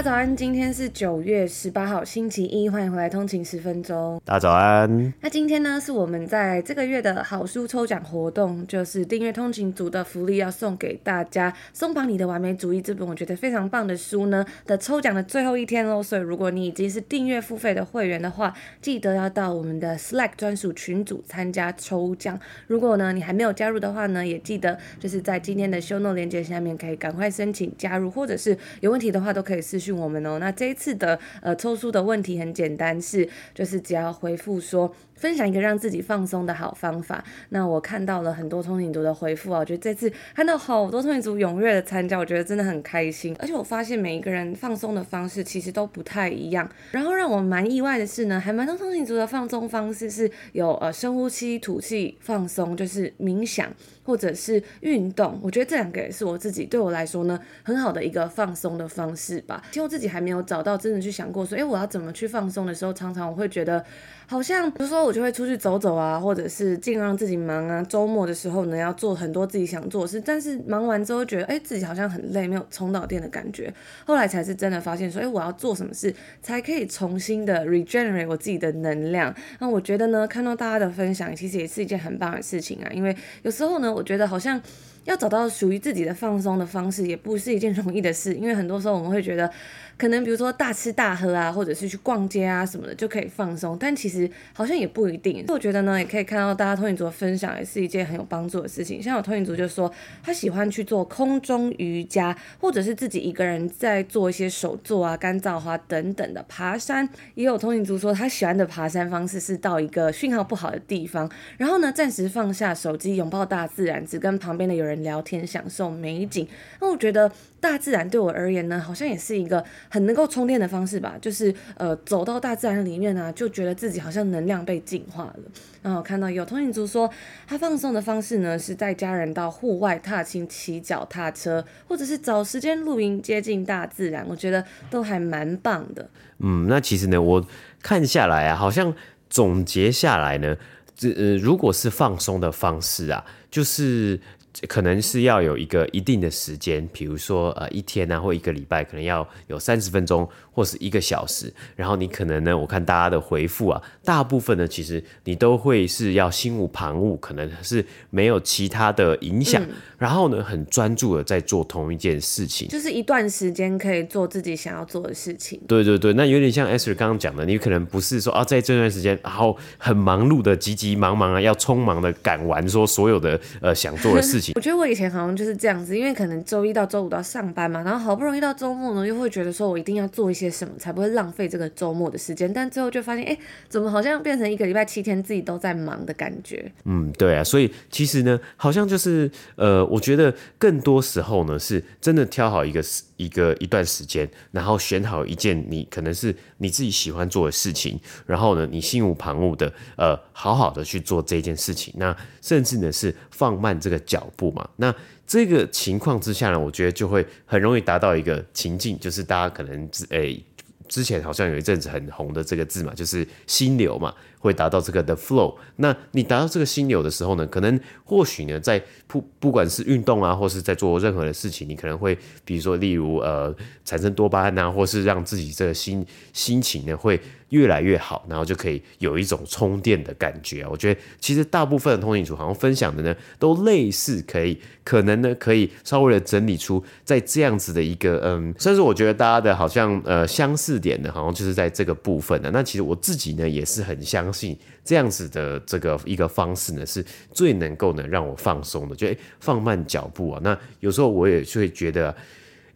大家早安，今天是九月十八号，星期一，欢迎回来通勤十分钟。大家早安。那今天呢，是我们在这个月的好书抽奖活动，就是订阅通勤组的福利要送给大家，松绑你的完美主义这本我觉得非常棒的书呢的抽奖的最后一天喽。所以如果你已经是订阅付费的会员的话，记得要到我们的 Slack 专属群组参加抽奖。如果呢你还没有加入的话呢，也记得就是在今天的 Show Note 链接下面可以赶快申请加入，或者是有问题的话都可以私讯我们哦。那这一次的呃抽书的问题很简单，是就是只要回复说。分享一个让自己放松的好方法。那我看到了很多通勤族的回复啊，我觉得这次看到好多通勤族踊跃的参加，我觉得真的很开心。而且我发现每一个人放松的方式其实都不太一样。然后让我蛮意外的是呢，还蛮多通勤族的放松方式是有呃深呼吸、吐气放松，就是冥想或者是运动。我觉得这两个也是我自己对我来说呢很好的一个放松的方式吧。其实我自己还没有找到真的去想过说，诶，我要怎么去放松的时候，常常我会觉得好像比如说我就会出去走走啊，或者是尽量让自己忙啊。周末的时候呢，要做很多自己想做的事，但是忙完之后觉得，哎，自己好像很累，没有充到电的感觉。后来才是真的发现说，哎，我要做什么事才可以重新的 regenerate 我自己的能量？那我觉得呢，看到大家的分享，其实也是一件很棒的事情啊。因为有时候呢，我觉得好像要找到属于自己的放松的方式，也不是一件容易的事，因为很多时候我们会觉得。可能比如说大吃大喝啊，或者是去逛街啊什么的就可以放松，但其实好像也不一定。我觉得呢，也可以看到大家通勤族的分享，也是一件很有帮助的事情。像有通勤族就说他喜欢去做空中瑜伽，或者是自己一个人在做一些手作啊、干燥花等等的爬山。也有通勤族说他喜欢的爬山方式是到一个讯号不好的地方，然后呢暂时放下手机，拥抱大自然，只跟旁边的有人聊天，享受美景。那我觉得大自然对我而言呢，好像也是一个。很能够充电的方式吧，就是呃走到大自然里面啊，就觉得自己好像能量被净化了。然后我看到有通勤族说，他放松的方式呢，是带家人到户外踏青、骑脚踏车，或者是找时间露营，接近大自然。我觉得都还蛮棒的。嗯，那其实呢，我看下来啊，好像总结下来呢，这呃，如果是放松的方式啊，就是。可能是要有一个一定的时间，比如说呃一天啊，或一个礼拜，可能要有三十分钟或是一个小时。然后你可能呢，我看大家的回复啊，大部分呢其实你都会是要心无旁骛，可能是没有其他的影响，嗯、然后呢很专注的在做同一件事情，就是一段时间可以做自己想要做的事情。对对对，那有点像 Esther 刚刚讲的，你可能不是说啊在这段时间，然后很忙碌的急急忙忙啊，要匆忙的赶完说所有的呃想做的事情。我觉得我以前好像就是这样子，因为可能周一到周五都要上班嘛，然后好不容易到周末呢，又会觉得说我一定要做一些什么，才不会浪费这个周末的时间。但最后就发现，哎，怎么好像变成一个礼拜七天自己都在忙的感觉？嗯，对啊，所以其实呢，好像就是呃，我觉得更多时候呢，是真的挑好一个。一个一段时间，然后选好一件你可能是你自己喜欢做的事情，然后呢，你心无旁骛的呃，好好的去做这件事情。那甚至呢是放慢这个脚步嘛。那这个情况之下呢，我觉得就会很容易达到一个情境，就是大家可能诶、欸，之前好像有一阵子很红的这个字嘛，就是心流嘛。会达到这个的 flow，那你达到这个心流的时候呢，可能或许呢，在不不管是运动啊，或是在做任何的事情，你可能会，比如说，例如呃，产生多巴胺啊，或是让自己这个心心情呢会越来越好，然后就可以有一种充电的感觉。我觉得其实大部分的通勤组好像分享的呢，都类似，可以可能呢可以稍微的整理出在这样子的一个嗯，甚至我觉得大家的好像呃相似点呢，好像就是在这个部分的。那其实我自己呢也是很相。相信这样子的这个一个方式呢，是最能够呢让我放松的，就诶放慢脚步啊。那有时候我也会觉得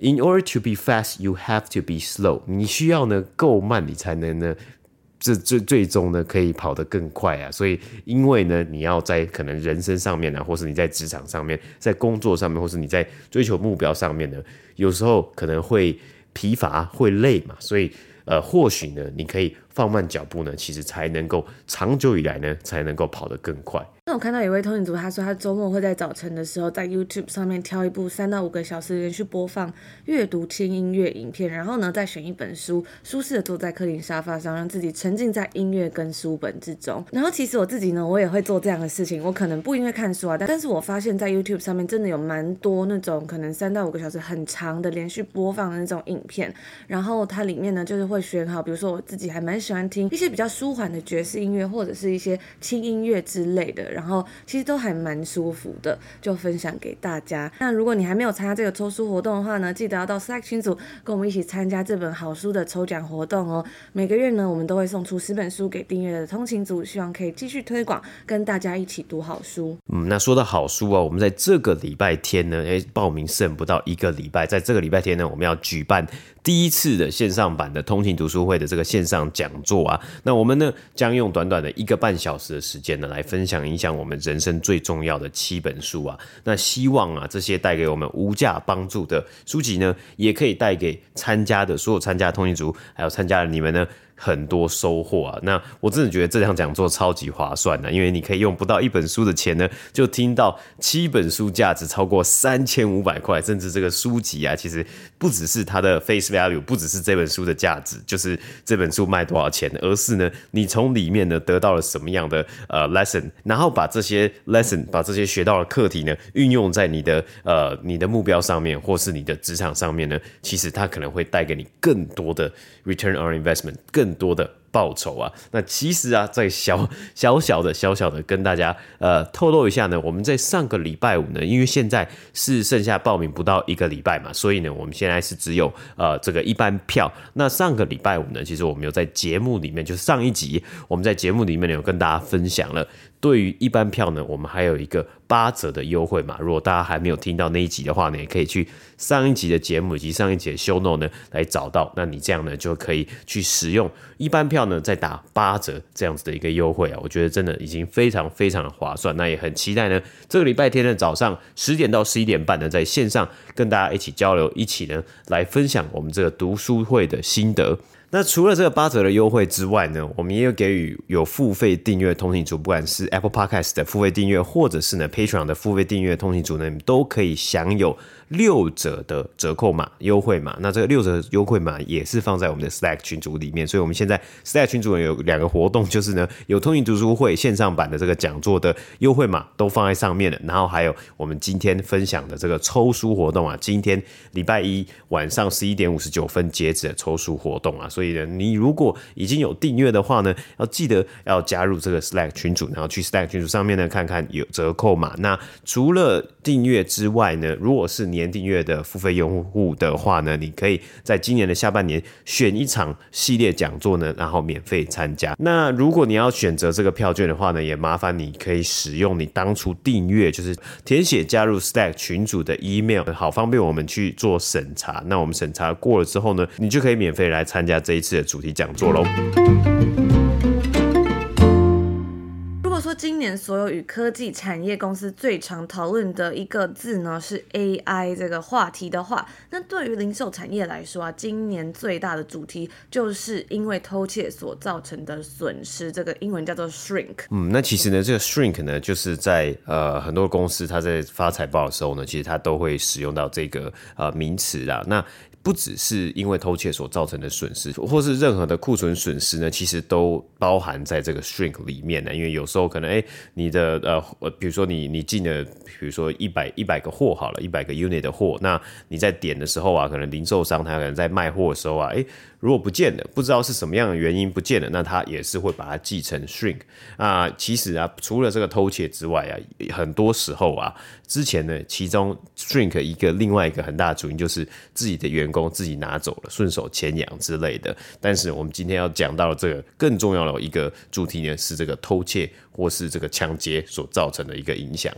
，in order to be fast, you have to be slow。你需要呢够慢，你才能呢这最最终呢可以跑得更快啊。所以因为呢你要在可能人生上面啊，或是你在职场上面，在工作上面，或是你在追求目标上面呢，有时候可能会疲乏、会累嘛，所以。呃，或许呢，你可以放慢脚步呢，其实才能够长久以来呢，才能够跑得更快。我看到有位通勤族，他说他周末会在早晨的时候在 YouTube 上面挑一部三到五个小时连续播放阅读轻音乐影片，然后呢再选一本书，舒适的坐在客厅沙发上，让自己沉浸在音乐跟书本之中。然后其实我自己呢，我也会做这样的事情。我可能不因为看书啊，但但是我发现，在 YouTube 上面真的有蛮多那种可能三到五个小时很长的连续播放的那种影片，然后它里面呢就是会选好，比如说我自己还蛮喜欢听一些比较舒缓的爵士音乐，或者是一些轻音乐之类的。然后然后其实都还蛮舒服的，就分享给大家。那如果你还没有参加这个抽书活动的话呢，记得要到 Slack 群组跟我们一起参加这本好书的抽奖活动哦。每个月呢，我们都会送出十本书给订阅的通勤族，希望可以继续推广，跟大家一起读好书。嗯，那说到好书啊，我们在这个礼拜天呢，诶，报名剩不到一个礼拜，在这个礼拜天呢，我们要举办第一次的线上版的通勤读书会的这个线上讲座啊。那我们呢，将用短短的一个半小时的时间呢，来分享影响我们人生最重要的七本书啊，那希望啊，这些带给我们无价帮助的书籍呢，也可以带给参加的所有参加的通讯族，还有参加的你们呢。很多收获啊！那我真的觉得这场讲座超级划算的，因为你可以用不到一本书的钱呢，就听到七本书价值超过三千五百块，甚至这个书籍啊，其实不只是它的 face value，不只是这本书的价值，就是这本书卖多少钱，而是呢，你从里面呢得到了什么样的呃 lesson，然后把这些 lesson，把这些学到的课题呢，运用在你的呃你的目标上面，或是你的职场上面呢，其实它可能会带给你更多的 return on investment，更更多的报酬啊，那其实啊，在小 小小的小小的跟大家呃透露一下呢，我们在上个礼拜五呢，因为现在是剩下报名不到一个礼拜嘛，所以呢，我们现在是只有呃这个一般票。那上个礼拜五呢，其实我们有在节目里面，就是上一集我们在节目里面有跟大家分享了。对于一般票呢，我们还有一个八折的优惠嘛。如果大家还没有听到那一集的话呢，也可以去上一集的节目以及上一集的 show note 呢来找到。那你这样呢就可以去使用一般票呢再打八折这样子的一个优惠啊，我觉得真的已经非常非常的划算。那也很期待呢，这个礼拜天的早上十点到十一点半呢，在线上跟大家一起交流，一起呢来分享我们这个读书会的心得。那除了这个八折的优惠之外呢，我们也有给予有付费订阅通勤组，不管是 Apple Podcast 的付费订阅，或者是呢 Patreon 的付费订阅通勤组呢，你都可以享有。六折的折扣码优惠码，那这个六折优惠码也是放在我们的 Slack 群组里面，所以我们现在 Slack 群组有两个活动，就是呢有通勤读书会线上版的这个讲座的优惠码都放在上面了，然后还有我们今天分享的这个抽书活动啊，今天礼拜一晚上十一点五十九分截止的抽书活动啊，所以呢你如果已经有订阅的话呢，要记得要加入这个 Slack 群组，然后去 Slack 群组上面呢看看有折扣码。那除了订阅之外呢，如果是年订阅的付费用户的话呢，你可以在今年的下半年选一场系列讲座呢，然后免费参加。那如果你要选择这个票券的话呢，也麻烦你可以使用你当初订阅，就是填写加入 Stack 群组的 email，好方便我们去做审查。那我们审查过了之后呢，你就可以免费来参加这一次的主题讲座喽。今年所有与科技产业公司最常讨论的一个字呢，是 AI 这个话题的话，那对于零售产业来说啊，今年最大的主题就是因为偷窃所造成的损失，这个英文叫做 shrink。嗯，那其实呢，这个 shrink 呢，就是在呃很多公司它在发财报的时候呢，其实它都会使用到这个呃名词啦。那不只是因为偷窃所造成的损失，或是任何的库存损失呢，其实都包含在这个 shrink 里面呢。因为有时候可能，哎，你的呃，比如说你你进了，比如说一百一百个货好了，一百个 unit 的货，那你在点的时候啊，可能零售商他可能在卖货的时候啊，哎。如果不见了，不知道是什么样的原因不见了，那他也是会把它记成 shrink 啊。其实啊，除了这个偷窃之外啊，很多时候啊，之前呢，其中 shrink 一个另外一个很大的主因就是自己的员工自己拿走了，顺手牵羊之类的。但是我们今天要讲到的这个更重要的一个主题呢，是这个偷窃或是这个抢劫所造成的一个影响。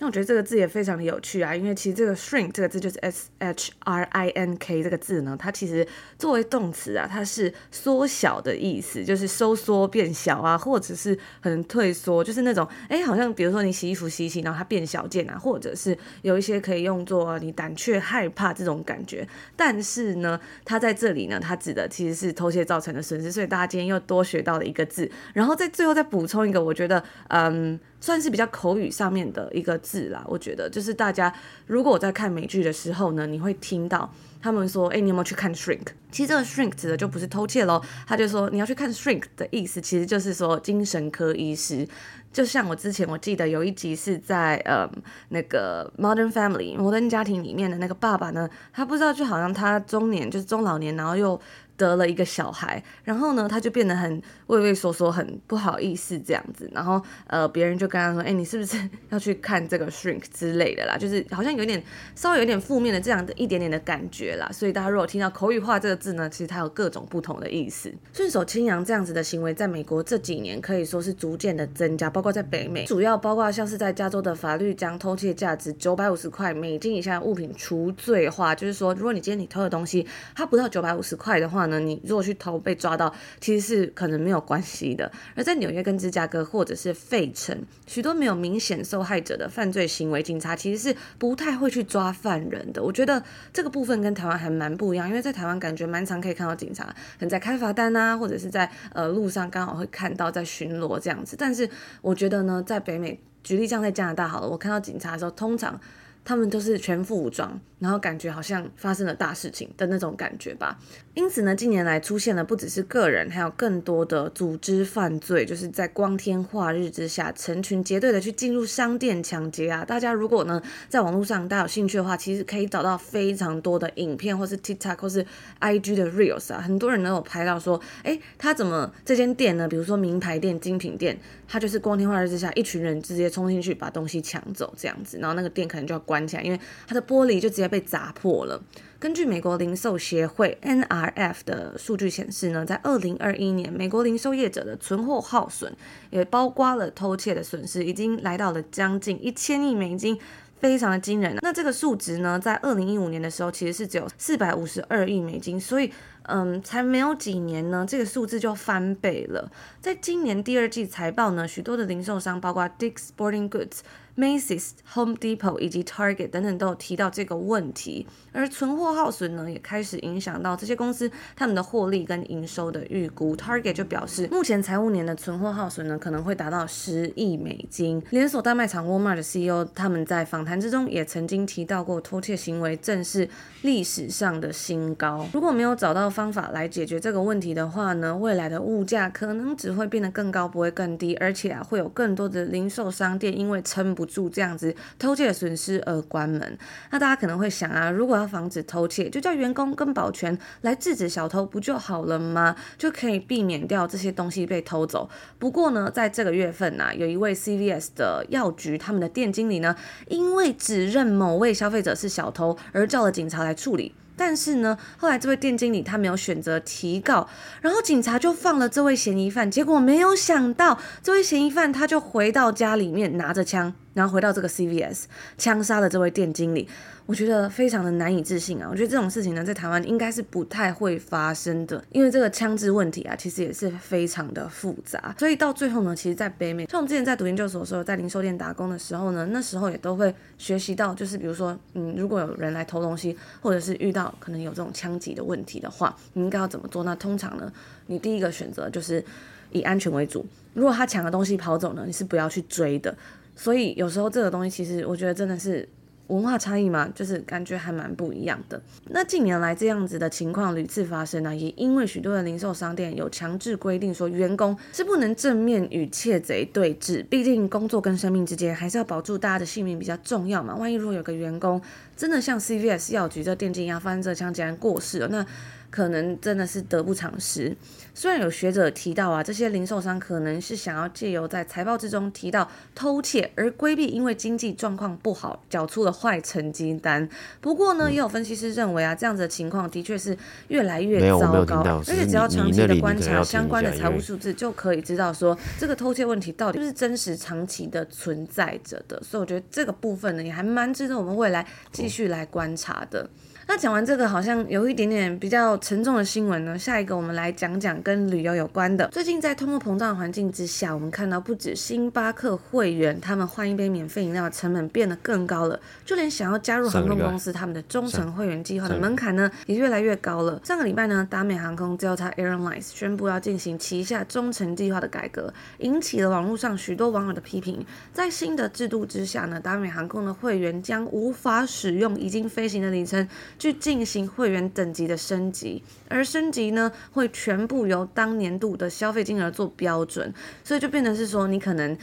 那我觉得这个字也非常的有趣啊，因为其实这个 shrink 这个字就是 s h r i n k 这个字呢，它其实作为动词啊，它是缩小的意思，就是收缩变小啊，或者是很退缩，就是那种哎，好像比如说你洗衣服洗洗，然后它变小件啊，或者是有一些可以用作你胆怯害怕这种感觉。但是呢，它在这里呢，它指的其实是偷窃造成的损失，所以大家今天又多学到了一个字，然后在最后再补充一个，我觉得嗯。算是比较口语上面的一个字啦，我觉得就是大家如果我在看美剧的时候呢，你会听到他们说，哎，你有没有去看 Shrink？其实这个 Shrink 指的就不是偷窃喽，他就说你要去看 Shrink 的意思，其实就是说精神科医师。就像我之前我记得有一集是在呃那个 Modern Family 摩登家庭里面的那个爸爸呢，他不知道就好像他中年就是中老年，然后又。得了一个小孩，然后呢，他就变得很畏畏缩缩，很不好意思这样子。然后呃，别人就跟他说：“哎，你是不是 要去看这个 Shrink 之类的啦？”就是好像有点稍微有点负面的这样的一点点的感觉啦。所以大家如果听到口语化这个字呢，其实它有各种不同的意思。顺手牵羊这样子的行为，在美国这几年可以说是逐渐的增加，包括在北美，主要包括像是在加州的法律将偷窃价值九百五十块美金以下的物品除罪化，就是说，如果你今天你偷的东西它不到九百五十块的话，呢你如果去偷被抓到，其实是可能没有关系的。而在纽约跟芝加哥或者是费城，许多没有明显受害者的犯罪行为，警察其实是不太会去抓犯人的。我觉得这个部分跟台湾还蛮不一样，因为在台湾感觉蛮常可以看到警察很在开罚单啊，或者是在呃路上刚好会看到在巡逻这样子。但是我觉得呢，在北美，举例像在加拿大好了，我看到警察的时候，通常他们都是全副武装。然后感觉好像发生了大事情的那种感觉吧。因此呢，近年来出现了不只是个人，还有更多的组织犯罪，就是在光天化日之下，成群结队的去进入商店抢劫啊。大家如果呢在网络上大家有兴趣的话，其实可以找到非常多的影片，或是 TikTok 或是 IG 的 Reels 啊，很多人都有拍到说，诶，他怎么这间店呢？比如说名牌店、精品店，他就是光天化日之下，一群人直接冲进去把东西抢走这样子，然后那个店可能就要关起来，因为它的玻璃就直接。被砸破了。根据美国零售协会 NRF 的数据显示呢，在二零二一年，美国零售业者的存货耗损也包括了偷窃的损失，已经来到了将近一千亿美金，非常的惊人。那这个数值呢，在二零一五年的时候，其实是只有四百五十二亿美金，所以嗯，才没有几年呢，这个数字就翻倍了。在今年第二季财报呢，许多的零售商，包括 Dick's Sporting Goods。Macy's、Home Depot 以及 Target 等等都有提到这个问题，而存货耗损呢，也开始影响到这些公司他们的获利跟营收的预估。Target 就表示，目前财务年的存货耗损呢，可能会达到十亿美金。连锁大卖场 Walmart 的 CEO 他们在访谈之中也曾经提到过，偷窃行为正是历史上的新高。如果没有找到方法来解决这个问题的话呢，未来的物价可能只会变得更高，不会更低，而且啊，会有更多的零售商店因为撑不不住这样子偷窃的损失而关门，那大家可能会想啊，如果要防止偷窃，就叫员工跟保全来制止小偷不就好了吗？就可以避免掉这些东西被偷走。不过呢，在这个月份呐、啊，有一位 CVS 的药局他们的店经理呢，因为指认某位消费者是小偷而叫了警察来处理。但是呢，后来这位店经理他没有选择提告，然后警察就放了这位嫌疑犯。结果没有想到，这位嫌疑犯他就回到家里面拿着枪。然后回到这个 CVS，枪杀了这位店经理，我觉得非常的难以置信啊！我觉得这种事情呢，在台湾应该是不太会发生的，因为这个枪支问题啊，其实也是非常的复杂。所以到最后呢，其实，在北美，像我之前在读研究所的时候，在零售店打工的时候呢，那时候也都会学习到，就是比如说，嗯，如果有人来偷东西，或者是遇到可能有这种枪击的问题的话，你应该要怎么做？那通常呢，你第一个选择就是以安全为主。如果他抢了东西跑走呢，你是不要去追的。所以有时候这个东西，其实我觉得真的是文化差异嘛，就是感觉还蛮不一样的。那近年来这样子的情况屡次发生呢，也因为许多的零售商店有强制规定说，员工是不能正面与窃贼对峙，毕竟工作跟生命之间还是要保住大家的性命比较重要嘛。万一如果有个员工，真的像 CVS 药局这电竞一样发生这枪竟然过世了，那可能真的是得不偿失。虽然有学者提到啊，这些零售商可能是想要借由在财报之中提到偷窃而规避，因为经济状况不好缴出了坏成绩单。不过呢，也有分析师认为啊，这样子的情况的确是越来越糟糕，而且只要长期的观察相关的财务数字，就可以知道说这个偷窃问题到底是不是真实长期的存在着的。所以我觉得这个部分呢，也还蛮值得我们未来继续来观察的。那讲完这个好像有一点点比较沉重的新闻呢，下一个我们来讲讲跟旅游有关的。最近在通货膨胀的环境之下，我们看到不止星巴克会员，他们换一杯免费饮料的成本变得更高了，就连想要加入航空公司他们的忠诚会员计划的门槛呢，也越来越高了。上个礼拜呢，达美航空 Delta Airlines 宣布要进行旗下忠诚计划的改革，引起了网络上许多网友的批评。在新的制度之下呢，达美航空的会员将无法使用已经飞行的里程。去进行会员等级的升级，而升级呢，会全部由当年度的消费金额做标准，所以就变成是说，你可能。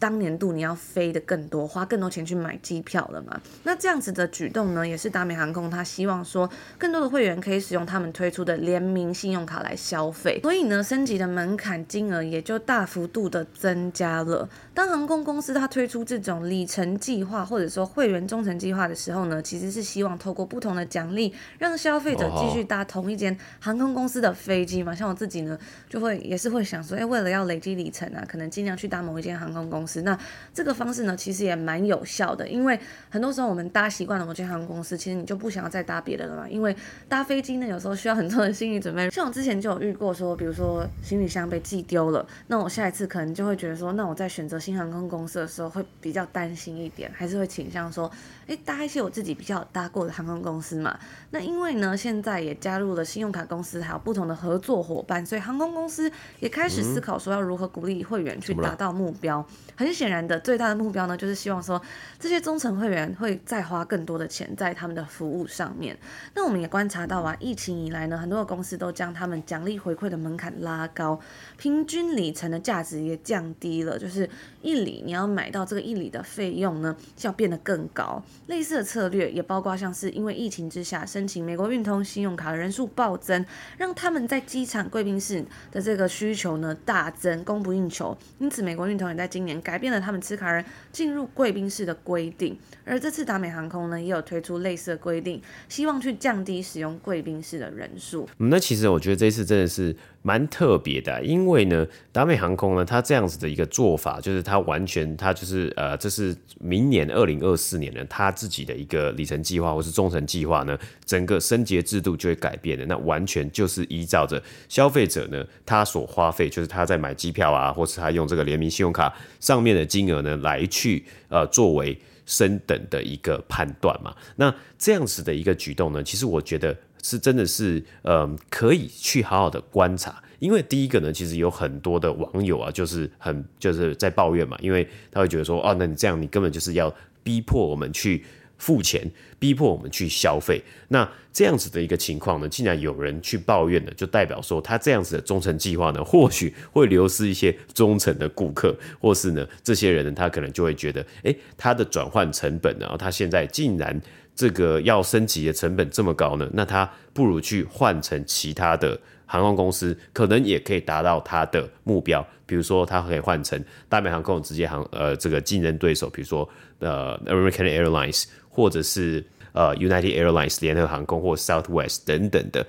当年度你要飞的更多，花更多钱去买机票了嘛？那这样子的举动呢，也是达美航空他希望说，更多的会员可以使用他们推出的联名信用卡来消费，所以呢，升级的门槛金额也就大幅度的增加了。当航空公司它推出这种里程计划或者说会员忠诚计划的时候呢，其实是希望透过不同的奖励，让消费者继续搭同一间航空公司的飞机嘛。像我自己呢，就会也是会想说，哎，为了要累积里程啊，可能尽量去搭某一间航空公司。那这个方式呢，其实也蛮有效的，因为很多时候我们搭习惯了某间航空公司，其实你就不想要再搭别的了嘛。因为搭飞机呢，有时候需要很多的心理准备。像我之前就有遇过，说比如说行李箱被寄丢了，那我下一次可能就会觉得说，那我在选择新航空公司的时候会比较担心一点，还是会倾向说，诶，搭一些我自己比较搭过的航空公司嘛。那因为呢，现在也加入了信用卡公司，还有不同的合作伙伴，所以航空公司也开始思考说要如何鼓励会员去达到目标。很显然的，最大的目标呢，就是希望说这些忠诚会员会再花更多的钱在他们的服务上面。那我们也观察到啊，疫情以来呢，很多的公司都将他们奖励回馈的门槛拉高，平均里程的价值也降低了，就是一里你要买到这个一里的费用呢，就要变得更高。类似的策略也包括像是因为疫情之下申请美国运通信用卡的人数暴增，让他们在机场贵宾室的这个需求呢大增，供不应求。因此，美国运通也在今年改变了他们持卡人进入贵宾室的规定，而这次达美航空呢也有推出类似的规定，希望去降低使用贵宾室的人数。嗯，那其实我觉得这一次真的是蛮特别的，因为呢，达美航空呢，它这样子的一个做法，就是它完全，它就是呃，这是明年二零二四年呢，它自己的一个里程计划或是忠诚计划呢，整个升级制度就会改变的。那完全就是依照着消费者呢，他所花费，就是他在买机票啊，或是他用这个联名信用卡上面的金额呢，来去呃作为升等的一个判断嘛。那这样子的一个举动呢，其实我觉得是真的是呃可以去好好的观察，因为第一个呢，其实有很多的网友啊，就是很就是在抱怨嘛，因为他会觉得说，哦，那你这样你根本就是要逼迫我们去。付钱逼迫我们去消费，那这样子的一个情况呢，既然有人去抱怨的，就代表说他这样子的忠诚计划呢，或许会流失一些忠诚的顾客，或是呢，这些人呢，他可能就会觉得，诶，他的转换成本呢，然后他现在竟然这个要升级的成本这么高呢，那他不如去换成其他的航空公司，可能也可以达到他的目标。比如说，他可以换成达美航空直接航呃这个竞争对手，比如说呃 American Airlines。或者是呃 United Airlines 联合航空或 Southwest 等等的，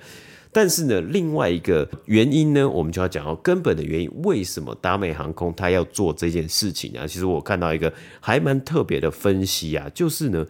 但是呢，另外一个原因呢，我们就要讲到根本的原因，为什么达美航空它要做这件事情啊？其实我看到一个还蛮特别的分析啊，就是呢，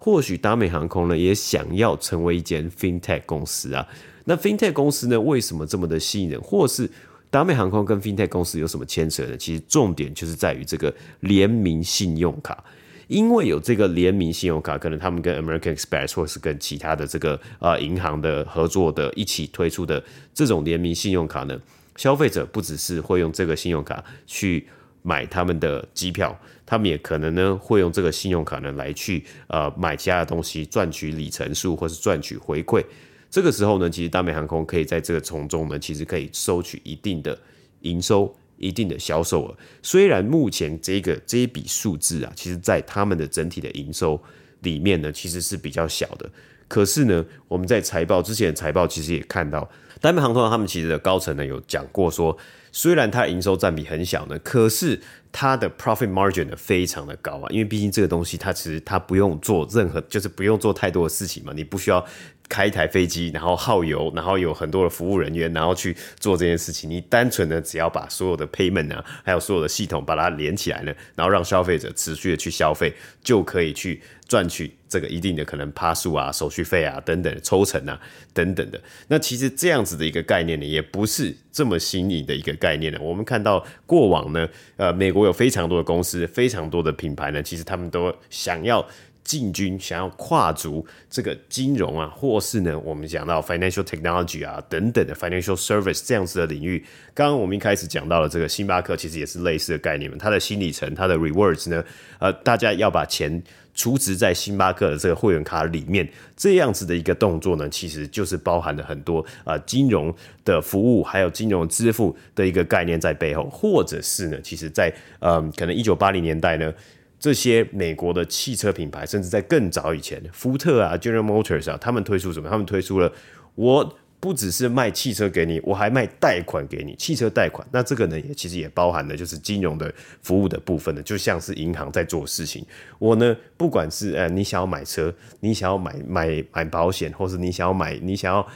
或许达美航空呢也想要成为一间 FinTech 公司啊。那 FinTech 公司呢，为什么这么的吸引人？或是达美航空跟 FinTech 公司有什么牵扯呢？其实重点就是在于这个联名信用卡。因为有这个联名信用卡，可能他们跟 American Express 或是跟其他的这个呃银行的合作的一起推出的这种联名信用卡呢，消费者不只是会用这个信用卡去买他们的机票，他们也可能呢会用这个信用卡呢来去呃买其他的东西，赚取里程数或是赚取回馈。这个时候呢，其实达美航空可以在这个从中呢，其实可以收取一定的营收。一定的销售额，虽然目前这个这一笔数字啊，其实在他们的整体的营收里面呢，其实是比较小的。可是呢，我们在财报之前的财报其实也看到，达美航空他们其实的高层呢有讲过说，虽然它营收占比很小呢，可是它的 profit margin 呢非常的高啊，因为毕竟这个东西它其实它不用做任何，就是不用做太多的事情嘛，你不需要。开一台飞机，然后耗油，然后有很多的服务人员，然后去做这件事情。你单纯的只要把所有的 payment 啊，还有所有的系统把它连起来呢，然后让消费者持续的去消费，就可以去赚取这个一定的可能趴数啊、手续费啊等等抽成啊等等的。那其实这样子的一个概念呢，也不是这么新颖的一个概念呢。我们看到过往呢，呃，美国有非常多的公司，非常多的品牌呢，其实他们都想要。进军想要跨足这个金融啊，或是呢，我们讲到 financial technology 啊等等的 financial service 这样子的领域。刚刚我们一开始讲到了这个星巴克，其实也是类似的概念。它的新里程，它的 rewards 呢，呃，大家要把钱储值在星巴克的这个会员卡里面，这样子的一个动作呢，其实就是包含了很多呃金融的服务，还有金融支付的一个概念在背后，或者是呢，其实在呃可能一九八零年代呢。这些美国的汽车品牌，甚至在更早以前，福特啊、General Motors 啊，他们推出什么？他们推出了，我不只是卖汽车给你，我还卖贷款给你，汽车贷款。那这个呢，也其实也包含了就是金融的服务的部分的，就像是银行在做事情。我呢，不管是呃，你想要买车，你想要买买买保险，或是你想要买，你想要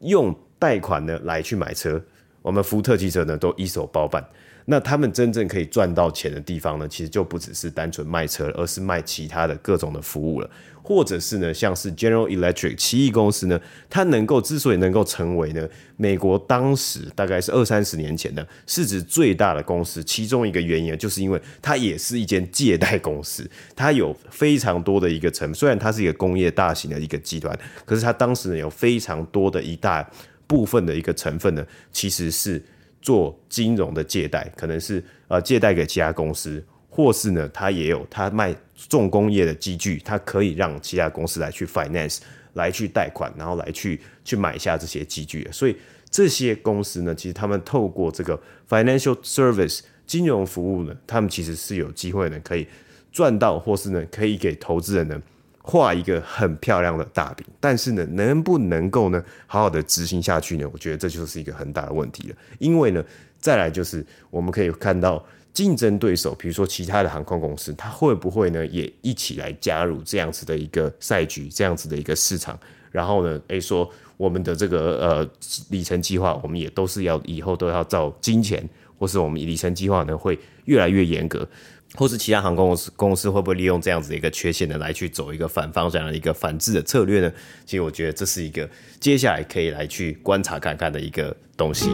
用贷款呢来去买车，我们福特汽车呢都一手包办。那他们真正可以赚到钱的地方呢，其实就不只是单纯卖车，而是卖其他的各种的服务了，或者是呢，像是 General Electric 奇异公司呢，它能够之所以能够成为呢，美国当时大概是二三十年前的市值最大的公司，其中一个原因就是因为它也是一间借贷公司，它有非常多的一个成，虽然它是一个工业大型的一个集团，可是它当时呢有非常多的一大部分的一个成分呢，其实是。做金融的借贷，可能是呃借贷给其他公司，或是呢，他也有他卖重工业的机具，他可以让其他公司来去 finance，来去贷款，然后来去去买下这些机具。所以这些公司呢，其实他们透过这个 financial service 金融服务呢，他们其实是有机会呢，可以赚到，或是呢，可以给投资人呢。画一个很漂亮的大饼，但是呢，能不能够呢，好好的执行下去呢？我觉得这就是一个很大的问题了。因为呢，再来就是我们可以看到竞争对手，比如说其他的航空公司，它会不会呢也一起来加入这样子的一个赛局，这样子的一个市场？然后呢，诶，说我们的这个呃里程计划，我们也都是要以后都要照金钱，或是我们里程计划呢会越来越严格。或是其他航空公司公司会不会利用这样子的一个缺陷呢，来去走一个反方向的一个反制的策略呢？其实我觉得这是一个接下来可以来去观察看看的一个东西。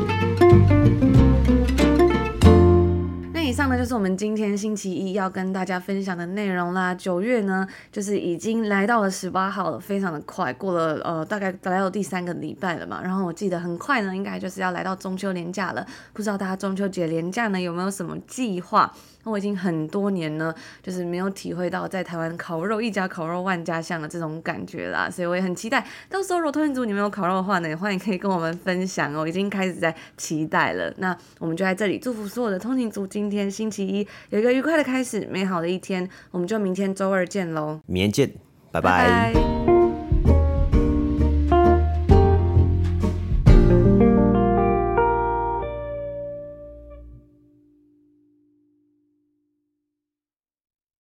那以上呢就是我们今天星期一要跟大家分享的内容啦。九月呢，就是已经来到了十八号了，非常的快，过了呃大概来到第三个礼拜了嘛。然后我记得很快呢，应该就是要来到中秋连假了。不知道大家中秋节连假呢有没有什么计划？那我已经很多年呢，就是没有体会到在台湾烤肉一家烤肉万家香的这种感觉啦，所以我也很期待。到时候如果通勤族你们有烤肉的话呢，也欢迎可以跟我们分享哦。已经开始在期待了。那我们就在这里祝福所有的通勤族，今天星期一有一个愉快的开始，美好的一天。我们就明天周二见喽，明天见，拜拜。拜拜。